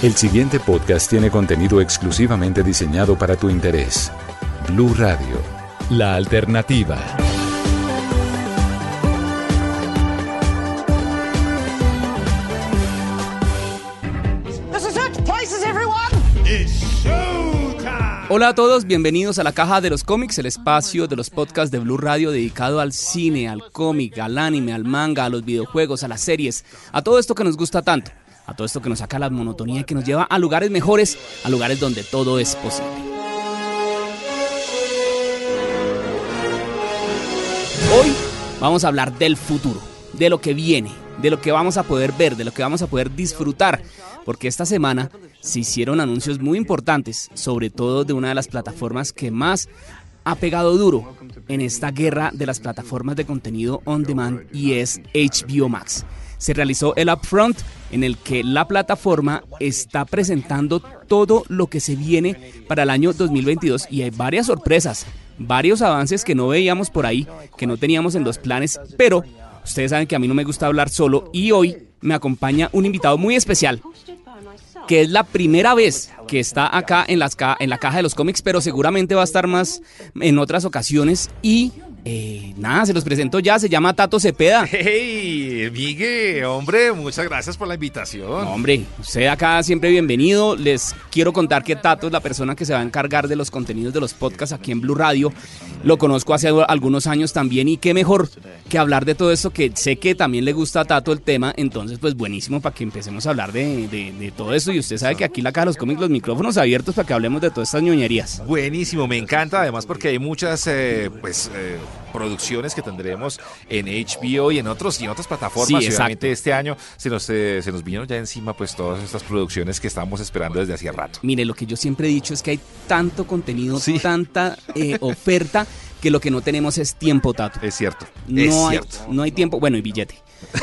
El siguiente podcast tiene contenido exclusivamente diseñado para tu interés. Blue Radio, la alternativa. Hola a todos, bienvenidos a la Caja de los Cómics, el espacio de los podcasts de Blue Radio dedicado al cine, al cómic, al anime, al manga, a los videojuegos, a las series, a todo esto que nos gusta tanto, a todo esto que nos saca la monotonía y que nos lleva a lugares mejores, a lugares donde todo es posible. Hoy vamos a hablar del futuro, de lo que viene, de lo que vamos a poder ver, de lo que vamos a poder disfrutar, porque esta semana se hicieron anuncios muy importantes, sobre todo de una de las plataformas que más ha pegado duro en esta guerra de las plataformas de contenido on demand y es HBO Max. Se realizó el upfront en el que la plataforma está presentando todo lo que se viene para el año 2022 y hay varias sorpresas, varios avances que no veíamos por ahí, que no teníamos en los planes, pero ustedes saben que a mí no me gusta hablar solo y hoy me acompaña un invitado muy especial que es la primera vez que está acá en, las ca- en la caja de los cómics, pero seguramente va a estar más en otras ocasiones. Y eh, nada, se los presento ya, se llama Tato Cepeda. Hey, Migue, hombre, muchas gracias por la invitación. No, hombre, usted acá siempre bienvenido. Les quiero contar que Tato es la persona que se va a encargar de los contenidos de los podcasts aquí en Blue Radio. Lo conozco hace algunos años también y qué mejor que hablar de todo esto que sé que también le gusta a Tato el tema. Entonces, pues buenísimo para que empecemos a hablar de, de- de todo eso. Y usted sabe que aquí en la caja de los cómics los micrófonos abiertos para que hablemos de todas estas ñoñerías. Buenísimo, me encanta además porque hay muchas eh, pues eh, producciones que tendremos en HBO y en otros y en otras plataformas. Sí, obviamente este año se nos eh, se nos vinieron ya encima pues todas estas producciones que estábamos esperando desde hacía rato. Mire, lo que yo siempre he dicho es que hay tanto contenido, Sí. tanta eh, oferta, que lo que no tenemos es tiempo, Tato. Es cierto. No es hay, cierto. no hay tiempo, bueno, y billete.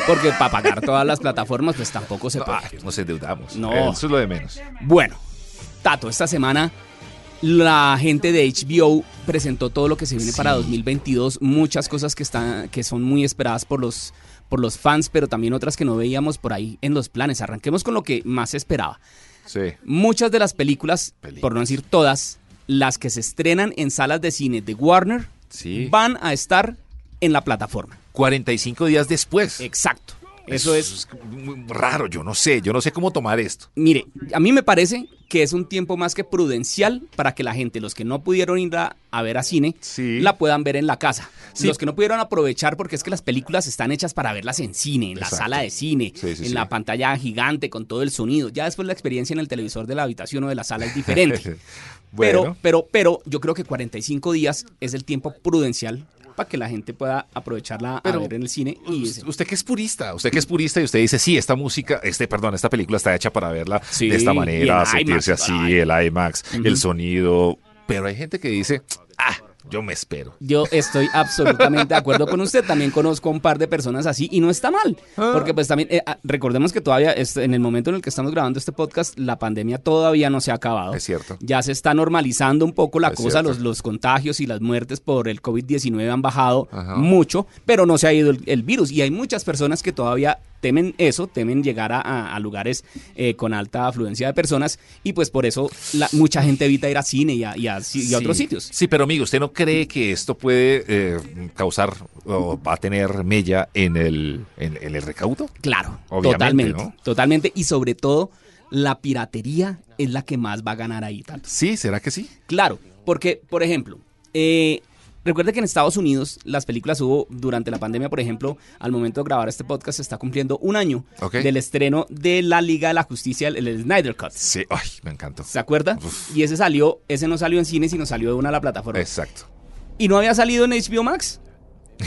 Porque para pagar todas las plataformas, pues tampoco se puede. Ah, nos endeudamos. No. Eso es lo de menos. Bueno, Tato, esta semana la gente de HBO presentó todo lo que se viene para 2022, muchas cosas que están que son muy esperadas por los por los fans, pero también otras que no veíamos por ahí en los planes. Arranquemos con lo que más se esperaba. Sí. Muchas de las películas, Películas. por no decir todas, las que se estrenan en salas de cine de Warner Sí. van a estar en la plataforma. 45 días después. Exacto. Eso es raro, yo no sé, yo no sé cómo tomar esto. Mire, a mí me parece que es un tiempo más que prudencial para que la gente, los que no pudieron ir a, a ver a cine, Sí. la puedan ver en la casa. Sí. Los que no pudieron aprovechar, porque es que las películas están hechas para verlas en cine, en la sala de cine, Sí, en la pantalla gigante, con todo el sonido. Ya después la experiencia en el televisor de la habitación o de la sala es diferente. Bueno. Pero, pero, pero yo creo que 45 días es el tiempo prudencial para que la gente pueda aprovecharla Pero a ver en el cine. Y Usted, que es purista, usted que es purista y usted dice, sí, esta música, este, perdón, esta película está hecha para verla Sí, de esta manera, en sentirse IMAX, así, ay. el IMAX, el sonido. Pero hay gente que dice, yo me espero. Yo estoy absolutamente de acuerdo con usted. También conozco a un par de personas así y no está mal. Ah. Porque pues también, eh, ah, recordemos que todavía es- en el momento en el que estamos grabando este podcast, la pandemia todavía no se ha acabado. Es cierto. Ya se está normalizando un poco la Es cosa, los, los contagios y las muertes por el COVID-19 han bajado Ajá. mucho, pero no se ha ido el, el virus. Y hay muchas personas que todavía temen eso, temen llegar a, a- a lugares eh, con alta afluencia de personas y pues por eso la- mucha gente evita ir a cine y a, y a- y a otros sitios. Sí, pero amigo, ¿usted no cree que esto puede eh, causar o va a tener mella en el, en, en el recaudo? Claro, Obviamente, totalmente, ¿no? totalmente. Y sobre todo, la piratería es la que más va a ganar ahí. Sí, ¿será que sí? Claro, porque, por ejemplo, eh, recuerde que en Estados Unidos las películas hubo durante la pandemia, por ejemplo, al momento de grabar este podcast se está cumpliendo un año del estreno de la Liga de la Justicia, el, el Snyder Cut. Sí, ay, me encantó. ¿Se acuerda? Y ese salió, ese no salió en cine, sino salió de una de la plataforma. Exacto. Y no había salido en HBO Max.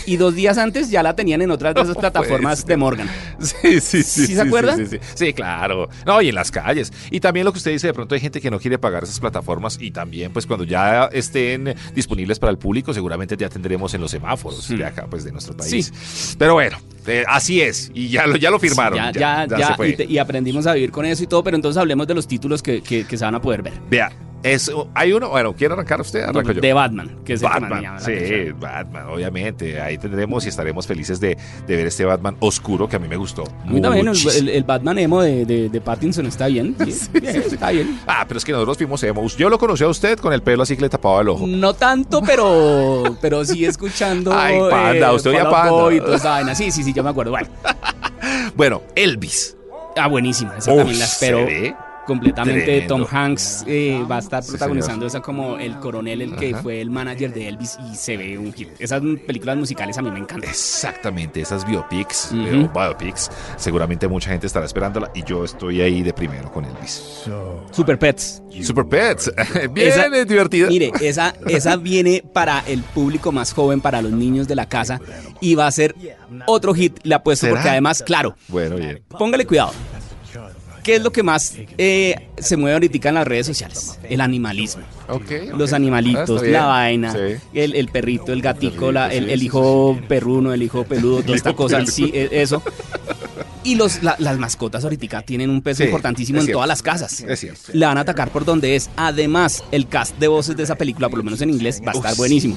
Y dos días antes ya la tenían en otras de esas No plataformas de Morgan. Sí, sí, sí. ¿Sí se acuerdan? Sí, sí, sí. Sí, claro. No, y en las calles. Y también lo que usted dice, de pronto hay gente que no quiere pagar esas plataformas y también, pues cuando ya estén disponibles para el público, seguramente ya tendremos en los semáforos de acá, pues de nuestro país. Pero bueno, eh, así es. Y ya lo, ya lo firmaron. Ya, ya, ya, fue. y, te- y aprendimos a vivir con eso y todo, pero entonces hablemos de los títulos que, que- que se van a poder ver. Vea, es, hay uno, bueno, ¿quiere arrancar usted? Arranco yo. De Batman, que es Batman, la sí, atención. Batman, obviamente. Ahí tendremos y estaremos felices de, de ver este Batman oscuro que a mí me gustó. A mí también el, el- Batman emo de, de- de Pattinson está bien. sí, Está bien. Ah, pero es que nosotros fuimos emos. Yo lo conocí a usted con el pelo así que le tapaba el ojo. No tanto, pero, pero sí escuchando. Ay, Panda, usted oía Panda. Y toda esa vaina. Sí, sí, sí, yo me acuerdo. Bueno, Bueno, Elvis. ah, buenísima. Esa también la espero se ve completamente. tremendo. Tom Hanks eh, va a estar Sí, protagonizando esa como el coronel, el que Ajá. fue el manager de Elvis y se ve un hit. Esas películas musicales a mí me encantan. Exactamente, esas biopics, eh, o biopics, seguramente mucha gente estará esperándola y yo estoy ahí de primero con Elvis. Super Pets. Super Pets, bien Esa- es divertida. Mire, esa, esa viene para el público más joven, para los niños de la casa, y va a ser otro hit, le apuesto, ¿Será? porque además, claro, Bueno, bien. póngale cuidado. ¿Qué es lo que más eh, se mueve ahorita en las redes sociales? El animalismo. Los. Ah, animalitos, bien. la vaina, Sí. el, el perrito, el gatico, El la- el, el hijo perruno, el hijo peludo, toda esta cosa, sí, e- eso. Y los, la- las mascotas ahorita tienen un peso Sí, importantísimo en cierto. todas las casas. Es cierto. Le van a atacar por donde es. Además, el cast de voces de esa película, por lo menos en inglés, va a estar buenísimo.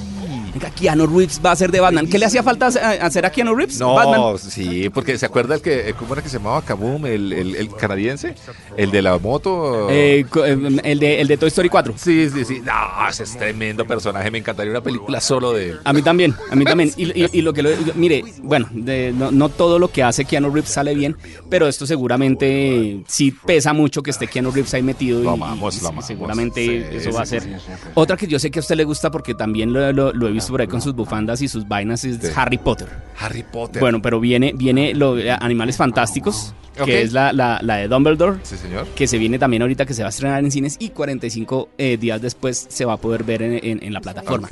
Venga, Keanu Reeves va a ser de Batman. ¿Qué le hacía falta hace- hacer a Keanu Reeves? No, Batman. sí, porque se acuerda el que, eh, ¿cómo era que se llamaba Kaboom, el, el, el canadiense? El de la moto. Eh, eh, el, de, el de Toy Story 4. Sí, sí, sí. No, ese es tremendo personaje. Me encantaría una película solo de él. A mí también, a mí también. Y, y- y lo que lo- mire, bueno, de- no, no todo lo que hace Keanu Reeves sale bien, pero esto seguramente sí pesa mucho que esté Keanu Reeves ahí metido y, Lo amamos, y- lo y amamos. seguramente Sí, eso va a ser. sí, sí. Otra que yo sé que a usted le gusta porque también lo, lo- lo he visto por ahí con sus bufandas y sus vainas es. Harry Potter. Harry Potter. Bueno, pero viene, viene lo, Animales Fantásticos, que es la, la- la de Dumbledore. Sí, señor. Que se viene también ahorita que se va a estrenar en cines y 45 eh, días después se va a poder ver en, en- en la plataforma.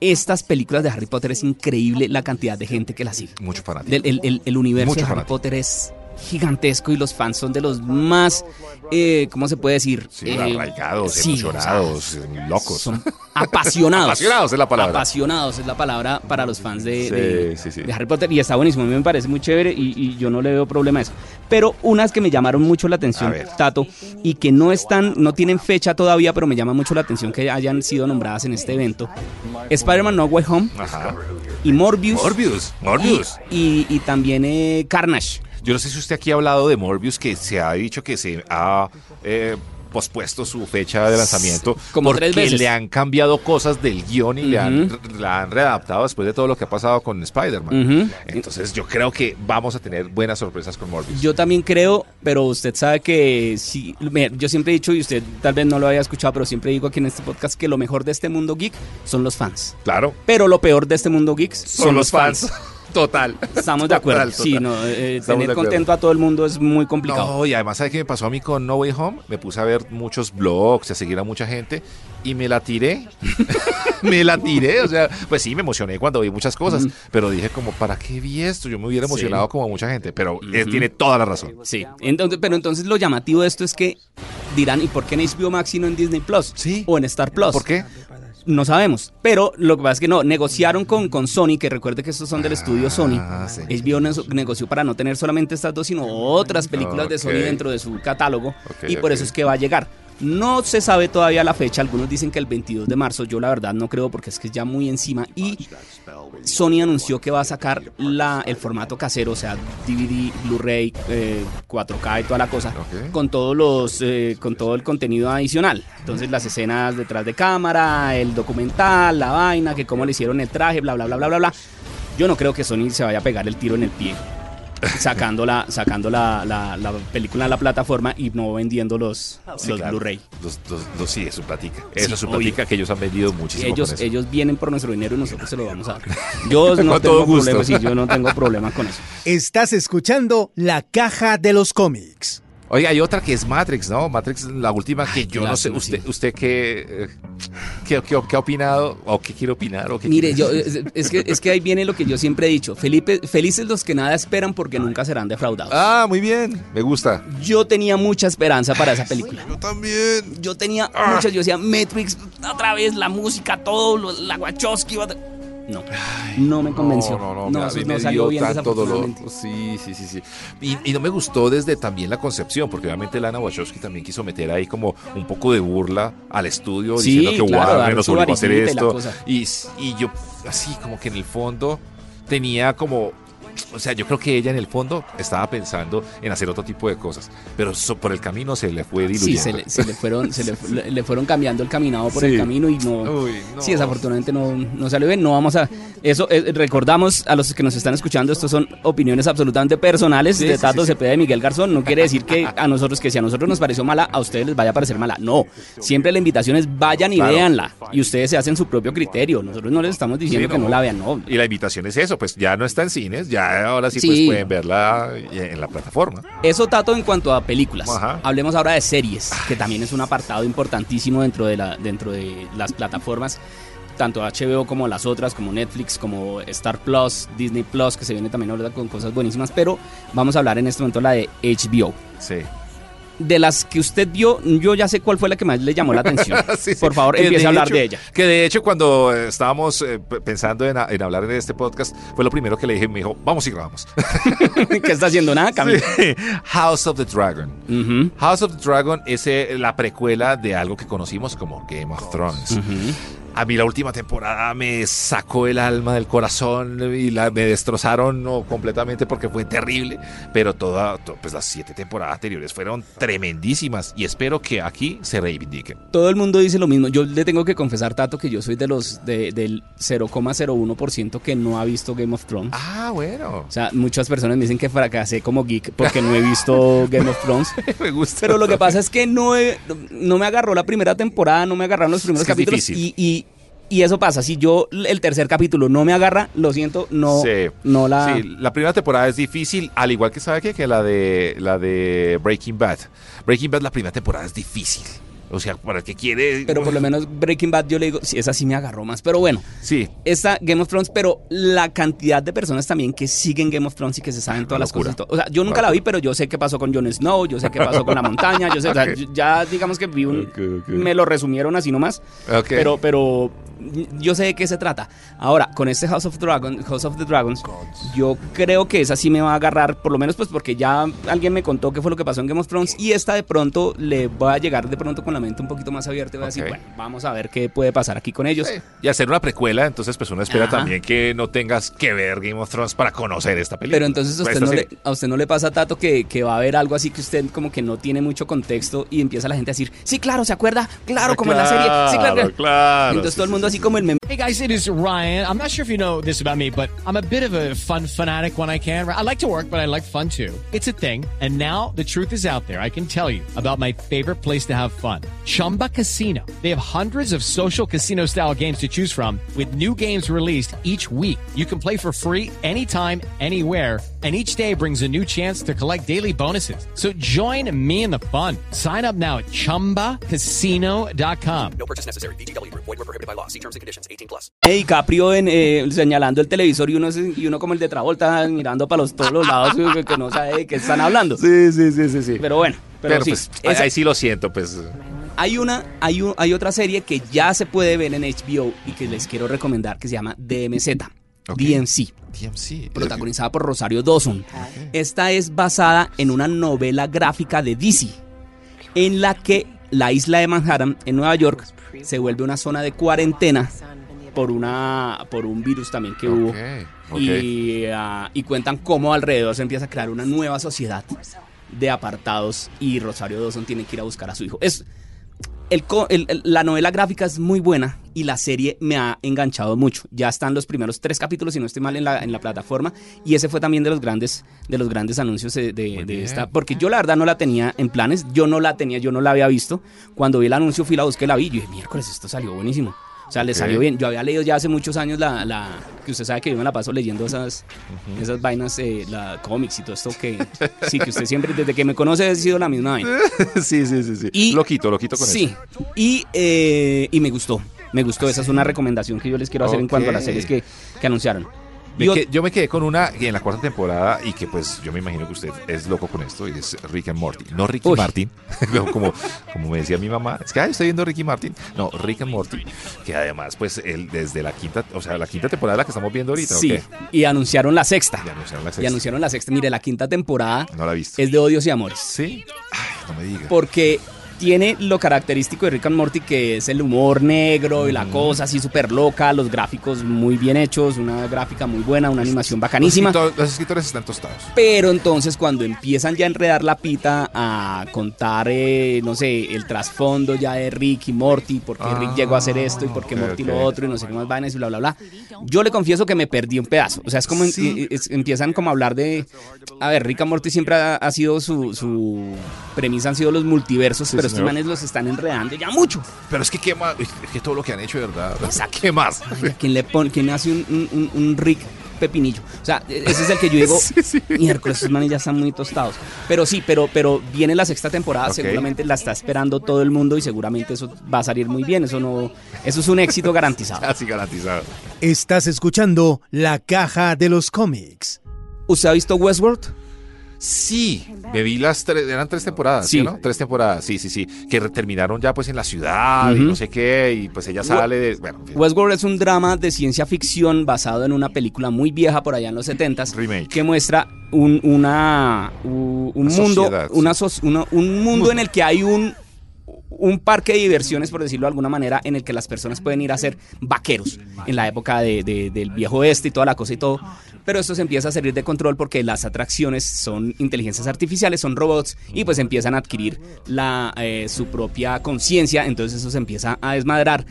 Estas películas de Harry Potter es increíble la cantidad de gente que las sigue. Mucho fanático. El, el- el universo Mucho de Harry fanático. Potter es gigantesco y los fans son de los más, eh, ¿cómo se puede decir? Sí, Eh, arraigados, sí, emocionados, locos. son apasionados. Apasionados es la palabra. Apasionados es la palabra para los fans de, Sí, de- sí, sí. de Harry Potter. Y está buenísimo, a mí me parece muy chévere y, y yo no le veo problema a eso. Pero unas que me llamaron mucho la atención. Tato, y que no están, no tienen fecha todavía, pero me llama mucho la atención que hayan sido nombradas en este evento. Spider-Man No Way Home Ajá. y Morbius. Morbius. Morbius. Y, y- y también eh, Carnage. Yo no sé si usted aquí ha hablado de Morbius, que se ha dicho que se ha eh, pospuesto su fecha de lanzamiento Como porque tres veces. le han cambiado cosas del guion y le, han, la han readaptado después de todo lo que ha pasado con Spider-Man. Entonces yo creo que vamos a tener buenas sorpresas con Morbius. Yo también creo, pero usted sabe que si, yo siempre he dicho, y usted tal vez no lo haya escuchado, pero siempre digo aquí en este podcast que lo mejor de este mundo geek son los fans. claro. Pero lo peor de este mundo geek son, los fans. Total. Estamos de acuerdo. Total, Sí, no, eh, Estamos tener contento a todo el mundo es muy complicado. No, y además, ¿sabe qué me pasó a mí con No Way Home? Me puse a ver muchos blogs, a seguir a mucha gente y me la tiré. me la tiré, o sea, pues sí, me emocioné cuando vi muchas cosas, pero dije como, ¿para qué vi esto? Yo me hubiera emocionado como mucha gente, pero él tiene toda la razón. Sí, entonces, pero entonces lo llamativo de esto es que dirán, ¿y por qué en HBO Max y no en Disney Plus? Sí. O en Star Plus. ¿Por qué? No sabemos, pero lo que pasa es que no, negociaron con, con Sony, que recuerde que estos son del estudio Sony. Ah, sí. HBO ne- negoció para no tener solamente estas dos, sino otras películas de. Sony dentro de su catálogo, y por eso es que va a llegar. No se sabe todavía la fecha, algunos dicen que el 22 de marzo, yo la verdad no creo porque es que es ya muy encima y Sony anunció que va a sacar la, el formato casero, o sea, DVD, Blu-ray, eh, 4K y toda la cosa, con todos los, eh, con todo el contenido adicional. Entonces las escenas detrás de cámara, el documental, la vaina, que cómo le hicieron el traje, bla bla bla bla bla bla. Yo no creo que Sony se vaya a pegar el tiro en el pie. Sacando, la, sacando la, la- la película en la plataforma y no vendiendo los, Sí, los claro. Blu-ray. Los, los- los- sí, es su platica. Eso Sí, es su obvio. platica que ellos han vendido muchísimo Ellos, con eso. ellos vienen por nuestro dinero y nosotros se lo vamos a dar. Yo no Con tengo todo gusto. problema, sí, yo no tengo problema con eso. Estás escuchando La Caja de los Cómics. Oiga, hay otra que es Matrix, ¿no? Matrix, la última que Ay, yo no sé, usted, usted eh, ¿Qué, qué, qué ha opinado? ¿O qué quiere opinar? ¿O qué Mire, quiere- yo, es, es que, es que ahí viene lo que yo siempre he dicho. Felipe, felices los que nada esperan porque nunca serán defraudados. Ah, muy bien. Me gusta. Yo tenía mucha esperanza para esa película. Yo también. Yo tenía Ah. muchas, yo decía, Matrix, otra vez la música, todo, lo- la Wachowski. otra- No, no me convenció. No, no, No, no, me salió dio bien tanto dolor. Sí, sí, sí, sí. Y, y no me gustó desde también la concepción, porque obviamente Lana Wachowski también quiso meter ahí como un poco de burla al estudio, Sí, diciendo que claro, Warner nos obligó a hacer esto. Y, y yo, así como que en el fondo tenía como o sea, yo creo que ella en el fondo estaba pensando en hacer otro tipo de cosas, pero so- por el camino se le fue diluyendo. Sí, se le, se le fueron, se le, le- fueron cambiando el caminado por Sí. el camino y no, Uy, no. Sí, desafortunadamente no, no salió bien. No vamos a. Eso eh, recordamos a los que nos están escuchando, estos son opiniones absolutamente personales Sí, de Tato sí. Cepeda y Miguel Garzón. No quiere decir que a nosotros, que si a nosotros nos pareció mala, a ustedes les vaya a parecer mala. No. Siempre la invitación es vayan y Claro. véanla. Y ustedes se hacen su propio criterio. Nosotros no les estamos diciendo que no la vean, no. Y la invitación es eso, pues ya no está en cines, ya ahora sí, Sí. pues pueden verla en la plataforma. Eso, Tato, en cuanto a películas. Ajá. Hablemos ahora de series, que también es un apartado importantísimo dentro de, la, dentro de las plataformas, tanto HBO como las otras, como Netflix, como Star Plus, Disney Plus, que se viene también ahora con cosas buenísimas, pero vamos a hablar en este momento la de HBO. Sí. De las que usted vio, yo ya sé cuál fue la que más le llamó la atención. Sí. Por favor, empiece a hablar de ella. Que de hecho, cuando eh, estábamos eh, pensando en, en hablar en este podcast, fue lo primero que le dije. Me dijo, vamos y grabamos. ¿Qué está haciendo nada, Camilo? Sí. House of the Dragon. House of the Dragon es eh, la precuela de algo que conocimos como Game of Thrones. A mí la última temporada me sacó el alma del corazón y la, me destrozaron no, completamente porque fue terrible. Pero toda, to- pues las siete temporadas anteriores fueron tremendísimas y espero que aquí se reivindiquen. Todo el mundo dice lo mismo. Yo le tengo que confesar, Tato, que yo soy de los de- del 0,01% que no ha visto Game of Thrones. Ah, bueno. O sea, muchas personas me dicen que fracasé como geek porque no he visto Game of Thrones. me gusta. Pero lo que pasa es que no, he- no me agarró la primera temporada, no me agarraron los primeros Es que es capítulos. Y, y, y eso pasa. Si yo el tercer capítulo no me agarra, lo siento, no, Sí. no la. Sí, la primera temporada es difícil, al igual que sabe qué? que la de la de Breaking Bad. Breaking Bad la primera temporada es difícil. O sea, para que quiere. Pero por lo menos Breaking Bad yo le digo, sí, esa sí me agarró más. Pero bueno, Sí. esta Game of Thrones, pero la cantidad de personas también que siguen Game of Thrones y que se saben todas las locura. cosas. y todo. O sea, yo nunca la vi, pero yo sé qué pasó con Jon Snow, yo sé qué pasó con la montaña, yo sé, o sea, ya digamos que vi un, Ok, ok. me lo resumieron así nomás. Pero, pero yo sé de qué se trata. Ahora, con este House of Dragon, House of the Dragons, yo creo que esa sí me va a agarrar, por lo menos pues porque ya alguien me contó qué fue lo que pasó en Game of Thrones y esta de pronto le va a llegar de pronto con la mente un poquito más abierta y va a decir, bueno, vamos a ver qué puede pasar aquí con ellos. Sí. Y hacer una precuela, entonces pues uno espera Ajá. también que no tengas que ver Game of Thrones para conocer esta película. Pero entonces a Pues, usted, no le, a usted no le pasa, Tato, que, que va a haber algo así que usted como que no tiene mucho contexto y empieza la gente a decir, sí, claro, ¿se acuerda? Claro, como en la serie. Sí, claro. claro". claro. Entonces sí, todo el sí, mundo así como el meme. Hey guys, it is Ryan. I'm not sure if you know this about me, but I'm a bit of a fun fanatic when I can. I like to work, but I like fun too. It's a thing. And now the truth is out there. I can tell you about my favorite place to have fun. Chumba Casino. They have hundreds of social casino style games to choose from with new games released each week. You can play for free anytime, anywhere. And each day brings a new chance to collect daily bonuses. So join me in the fun. Sign up now at chumbacasino.com. Y Caprio en, eh, señalando el televisor y uno, y uno como el de Travolta mirando para los, todos los lados que, que no sabe de qué están hablando. Sí, sí, sí, sí, sí. Pero bueno, pero, Pero, sí. pues, ahí- esa- ahí sí lo siento, pues. Hay, una, hay, un- hay otra serie que ya se puede ver en HBO y que les quiero recomendar que se llama DMZ. DMC. TMC. protagonizada por Rosario Dawson. Esta es basada en una novela gráfica de DC, en la que la isla de Manhattan, en Nueva York, se vuelve una zona de cuarentena por, una, por un virus también que hubo. Y, ah, y cuentan cómo alrededor se empieza a crear una nueva sociedad de apartados y Rosario Dawson tiene que ir a buscar a su hijo. Es, el el- la novela gráfica es muy buena y la serie me ha enganchado mucho. Ya están los primeros tres capítulos, si no estoy mal, en la, en la plataforma. Y ese fue también de los grandes, de los grandes anuncios de, de- de bien. esta. Porque yo la verdad no la tenía en planes. Yo no la tenía, yo no la había visto. Cuando vi el anuncio fui la busqué, la vi. y dije, miércoles, esto salió buenísimo. O sea, le Ok. salió bien. Yo había leído ya hace muchos años la, la que usted sabe que yo me la paso leyendo esas, esas vainas, eh, la cómics y todo esto que sí, que usted siempre, desde que me conoce, ha sido la misma vaina. sí, sí, sí, sí. Y- loquito, loquito con sí, eso. y, eh, y me gustó. Me gustó, esa es una recomendación que yo les quiero hacer en cuanto a las series que, que anunciaron. Me Y ot- que- yo me quedé con una en la cuarta temporada y que pues yo me imagino que usted es loco con esto y es Rick and Morty. No Ricky Uy. Martin, como, como me decía mi mamá, es que "Ay, estoy viendo Ricky Martin. No, Rick and Morty, que además pues él desde la quinta, o sea, la quinta temporada la que estamos viendo ahorita, ¿o Sí, y anunciaron la sexta. Y anunciaron la Y sexta. anunciaron la sexta. Mire, la quinta temporada No la he visto. es de odios y amores. ¿Sí? Ay, no me diga. Porque tiene lo característico de Rick and Morty, que es el humor negro y la cosa así súper loca, los gráficos muy bien hechos, una gráfica muy buena, una animación bacanísima. Los, escritor- los escritores están tostados. Pero entonces cuando empiezan ya a enredar la pita a contar, eh, no sé, el trasfondo ya de Rick y Morty, por qué Rick llegó a hacer esto y por qué ok, Morty lo otro y no sé qué más vainas y bla, bla, bla. Yo le confieso que me perdí un pedazo. O sea, es como en- es- empiezan como a hablar de... A ver, Rick and Morty siempre ha, ha sido su, su premisa, han sido los multiversos, pero estos manes los están enredando ya mucho. Pero es que qué más, es que todo lo que han hecho de verdad. ¿Qué más? ¿Quién le pone, quién hace un, un- un- un Rick pepinillo? O sea, ese es el que yo digo, miércoles, estos manes ya están muy tostados. Pero sí, pero, pero viene la sexta temporada, seguramente la está esperando todo el mundo y seguramente eso va a salir muy bien. Eso no, eso es un éxito garantizado. Así garantizado. Estás escuchando La Caja de los Cómics. ¿Usted ha visto Westworld? Sí, me vi las tres, eran tres temporadas, ¿sí, Sí. no? Tres temporadas, sí, sí, sí, que terminaron ya pues en la ciudad y no sé qué, y pues ella sale de, bueno, en fin. Westworld es un drama de ciencia ficción basado en una película muy vieja por allá en los 70s Remake. que muestra un, una, un Una mundo, sociedad, una so- una- un mundo en el que hay un, un parque de diversiones, por decirlo de alguna manera, en el que las personas pueden ir a ser vaqueros en la época de- de- del viejo oeste y toda la cosa y todo. Pero esto se empieza a salir de control porque las atracciones son inteligencias artificiales, son robots y pues empiezan a adquirir la, eh, su propia conciencia, entonces eso se empieza a desmadrar.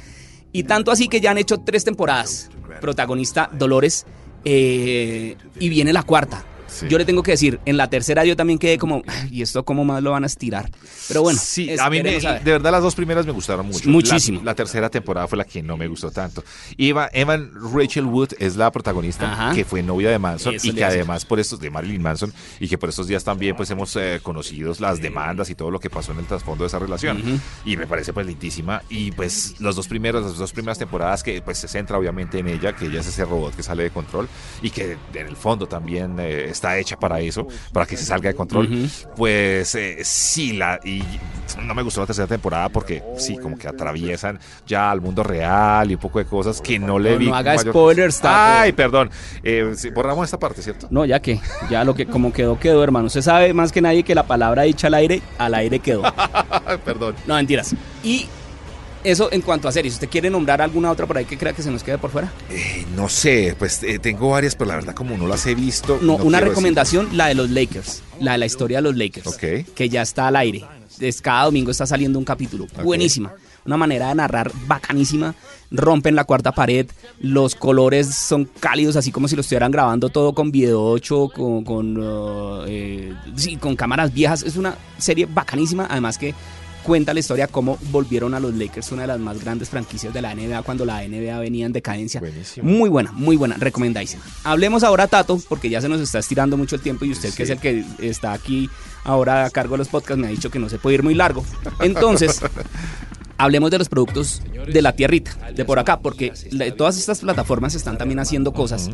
Y tanto así que ya han hecho tres temporadas. Protagonista Dolores eh, y viene la cuarta. Sí. Yo le tengo que decir, en la tercera yo también quedé como, "Ay, ¿y esto cómo más lo van a estirar? Pero bueno, sí, a mí me- a de verdad las dos primeras me gustaron mucho. Muchísimo. La, la tercera temporada fue la que no me gustó tanto. Eva, Evan Rachel Wood es la protagonista Ajá. que fue novia de Manson Eso y que además por estos de Marilyn Manson y que por estos días también pues hemos eh, conocido las demandas y todo lo que pasó en el trasfondo de esa relación. Ujú. Y me parece pues lindísima y pues los dos primeros, las dos primeras temporadas que pues se centra obviamente en ella, que ella es ese robot que sale de control y que en el fondo también eh, está hecha para eso, para que se salga de control. Pues eh, sí, la, y no me gustó la tercera temporada porque sí, como que atraviesan ya al mundo real y un poco de cosas que no le No, vi. no haga mayor- spoilers, Tato. Ay, perdón. Eh, borramos esta parte, ¿cierto? No, ya que, ya lo que como quedó, quedó, hermano. Usted sabe más que nadie que la palabra dicha al aire, al aire quedó. perdón. No, mentiras. Y eso en cuanto a series. ¿Usted quiere nombrar alguna otra por ahí que crea que se nos quede por fuera? Eh, no sé, pues eh, tengo varias, pero la verdad como no las he visto. No, una recomendación, la de los Lakers. La de la historia de los Lakers. Ok. Que ya está al aire. Es, cada domingo está saliendo un capítulo. Buenísima. Una manera de narrar bacanísima. Rompen la cuarta pared. Los colores son cálidos, así como si lo estuvieran grabando todo con video 8, con, con, uh, eh, sí, con cámaras viejas. Es una serie bacanísima. Además que cuenta la historia cómo volvieron a los Lakers, una de las más grandes franquicias de la NBA cuando la NBA venía en decadencia. Buenísimo. Muy buena, muy buena, recomendadísima. Hablemos ahora, Tato, porque ya se nos está estirando mucho el tiempo y usted, que es el que está aquí ahora a cargo de los podcasts, me ha dicho que no se puede ir muy largo. Entonces, hablemos de los productos de la tierrita, de por acá, porque todas estas plataformas están también haciendo cosas.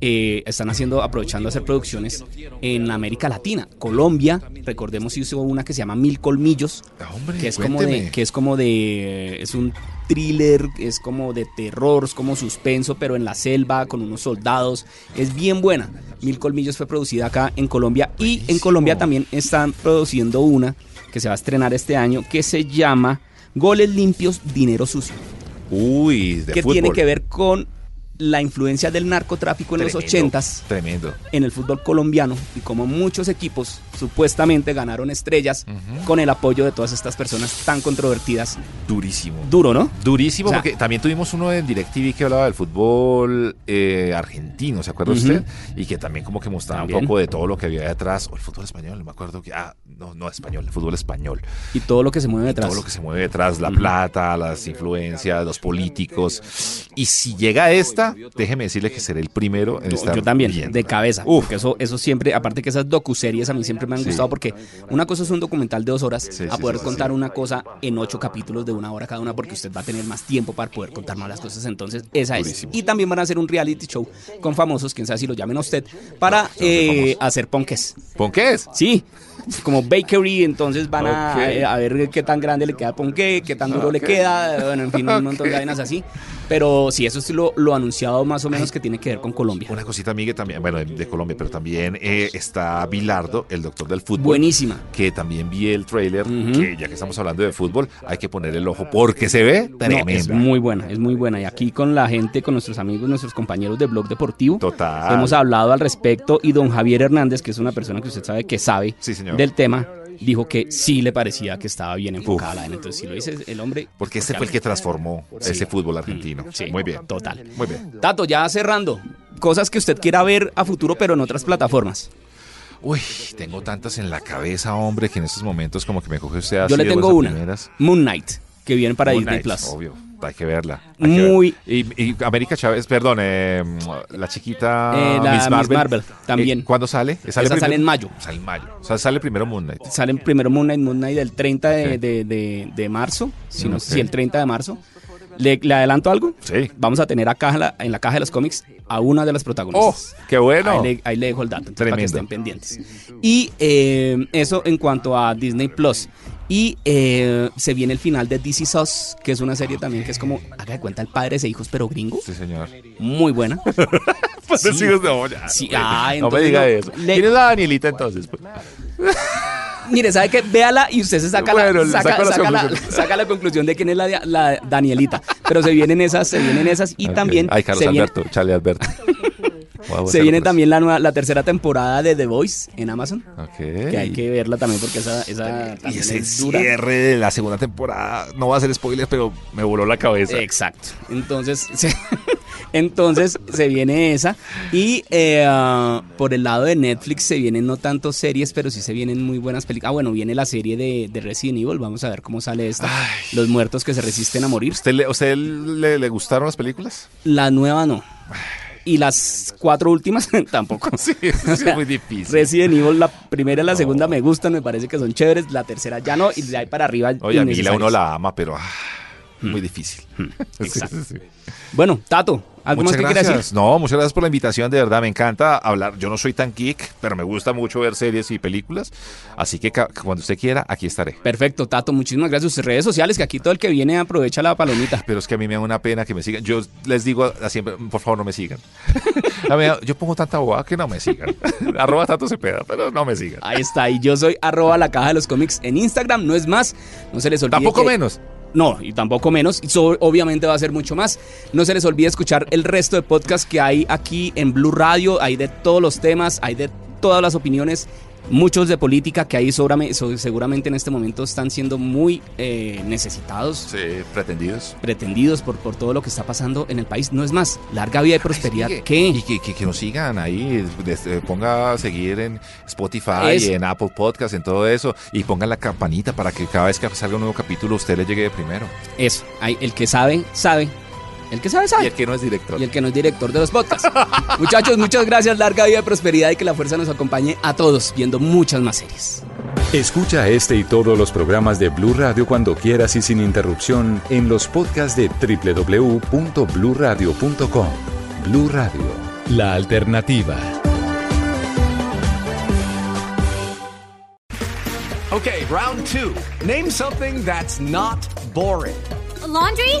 Eh, están haciendo, aprovechando a hacer producciones en América Latina. Colombia, recordemos, hizo una que se llama Mil Colmillos, Ah, hombre, que es como de, que es como de, es un thriller, es como de terror, es como suspenso, pero en la selva con unos soldados, es bien buena. Mil Colmillos fue producida acá en Colombia y en. Colombia también están produciendo una que se va a estrenar este año que se llama Goles limpios, dinero sucio, Uy, de que fútbol. tiene que ver con la influencia del narcotráfico en los Tremendo, ochentas Tremendo. en el fútbol colombiano y como muchos equipos supuestamente ganaron estrellas con el apoyo de todas estas personas tan controvertidas. Durísimo. Duro, ¿no? Durísimo, O sea- porque también tuvimos uno en DirecTV que hablaba del fútbol eh, argentino, ¿se acuerda Ujú. usted? Y que también como que mostraba También. un poco de todo lo que había detrás. O el fútbol español, no me acuerdo que... Ah, no, no español, el fútbol español. Y todo lo que se mueve detrás. Todo lo que se mueve detrás, la plata, las influencias, los políticos. Y si llega esta, esta, déjeme decirle que seré el primero en estar yo también, viendo. de cabeza. Uf. Porque eso, eso siempre, aparte que esas docuseries a mí siempre me han Sí. gustado porque una cosa es un documental de dos horas Sí, a sí, poder sí, contar sí. una cosa en ocho capítulos de una hora cada una porque usted va a tener más tiempo para poder contar más las cosas. Entonces, esa es. Durísimo. Y también van a hacer un reality show con famosos, quién sabe si lo llamen a usted, para eh, hacer ponques. ¿Pon qué es? Sí, como bakery, entonces van a, Ok. eh, a ver qué tan grande le queda ponqué, qué tan duro le Ok. queda, bueno, en fin, un montón de vainas así. Pero sí, eso es lo, lo más o menos que tiene que ver con Colombia. Una cosita, Miguel, también, bueno, de, Colombia, pero también eh, está Bilardo, el doctor del fútbol. Buenísima. Que también vi el trailer, que ya que estamos hablando de fútbol, hay que poner el ojo porque se ve No, tremenda. es muy buena, es muy buena. Y aquí con la gente, con nuestros amigos, nuestros compañeros de Blog Deportivo, Total. hemos hablado al respecto. Y don Javier Hernández, que es una persona que usted sabe que sabe Sí, señor. del tema, dijo que sí le parecía que estaba bien enfocada la vaina. Entonces, si lo dice el hombre. Porque este fue el que transformó Sí. ese fútbol argentino. Mm, sí, Muy bien. Total. Muy bien. Tato, ya cerrando. Cosas que usted quiera ver a futuro, pero en otras plataformas. Uy, tengo tantas en la cabeza, hombre, que en estos momentos como que me coge usted así Yo le tengo una. primeras. Moon Knight, que viene para Moon Disney Plus. Obvio, hay que verla. hay que Muy- ver. Y, y América Chávez, perdón, eh, la chiquita Eh, la Miss Miss Marvel. Marvel, también. Eh, ¿Cuándo sale? Esa sale en mayo. Sale en mayo. O sea, sale primero Moon Knight. Sale primero Moon Knight, Moon Knight del 30 de, Ok. de- de- de marzo, si no Ok. si el 30 de marzo. ¿Le, le adelanto algo? Sí. Vamos a tener acá en la, en la caja de los cómics a una de las ¡Oh, protagonistas. qué bueno! Ahí le, ahí le dejo el dato, entonces, para que estén pendientes. Y eh, eso en cuanto a Disney Plus. Y eh, se viene el final de DC Sos, que es una serie también que es como, haga de cuenta, el padre de hijos, pero gringo. Sí, señor. Muy buena. Pues Sí. sí, no, ya, Sí, ah, no me entonces diga eso. Le- ¿Quién es la Danielita entonces? Mire, ¿sabe qué? Véala y usted se saca, Bueno, la, saca, saca la, conclusiones. saca la conclusión de quién es la, la Danielita. Pero se vienen esas, se vienen esas y también Ay, Carlos se viene, Alberto, Charlie Alberto. Se viene también la, nueva, la tercera temporada de The Voice en Amazon. eso. Ok. Que hay que verla también porque esa, esa Y ese es dura. cierre de la segunda temporada, no va a ser spoiler, pero me voló la cabeza. Exacto. Entonces, se, entonces se viene esa. Y eh, ah, por el lado de Netflix se vienen no tanto series, pero sí se vienen muy buenas películas. Ah, bueno, viene la serie de, de Resident Evil. Vamos a ver cómo sale esta. Los muertos que se resisten a morir. ¿Usted, le, usted le, le gustaron las películas? La nueva no. Y las cuatro últimas tampoco. Sí, sí, O sea, es muy difícil. Resident Evil, la primera y la segunda me gustan, me parece que son chéveres. La tercera ya no. Y de ahí para arriba. Oye, a mí la uno la ama, pero ah, muy difícil. exacto. Sí, sí, sí. Bueno, Tato, ¿algo Muchas más que quieras gracias. decir? No, muchas gracias por la invitación, de verdad, me encanta hablar. Yo no soy tan geek, pero me gusta mucho ver series y películas, así que cuando usted quiera, aquí estaré. Perfecto, Tato, muchísimas gracias. Sus redes sociales, que aquí todo el que viene aprovecha la palomita. Pero es que a mí me da una pena que me sigan. Yo les digo a- siempre, por favor, no me sigan. Yo pongo tanta boba que no me sigan. Arroba Tato Cepeda, pero no me sigan. Ahí está, y yo soy arroba la caja de los cómics en Instagram, no es más. No se les olvide. Tampoco que- menos. No, y tampoco menos. So- obviamente va a ser mucho más. No se les olvide escuchar el resto de podcasts que hay aquí en Blue Radio. Hay de todos los temas, hay de todas las opiniones. Muchos de política que ahí seguramente en este momento están siendo muy eh, necesitados, Sí, pretendidos. pretendidos por, por todo lo que está pasando en el país. No es más, larga vida y prosperidad. ¿Qué? Y que, que- que nos sigan ahí, eh, ponga a seguir en Spotify, Es- en Apple Podcast, en todo eso, y ponga la campanita para que cada vez que salga un nuevo capítulo usted le llegue de primero. Eso, hay, el que sabe, sabe. El que sabe, sabe. Y el que no es director. y el que no es director de los podcasts. Muchachos, muchas gracias, larga vida y prosperidad y que la fuerza nos acompañe a todos viendo muchas más series. Escucha este y todos los programas de Blue Radio cuando quieras y sin interrupción en los podcasts de www.bluradio.com. Blue Radio, la alternativa. Okay, round two. Name something that's not boring. laundry?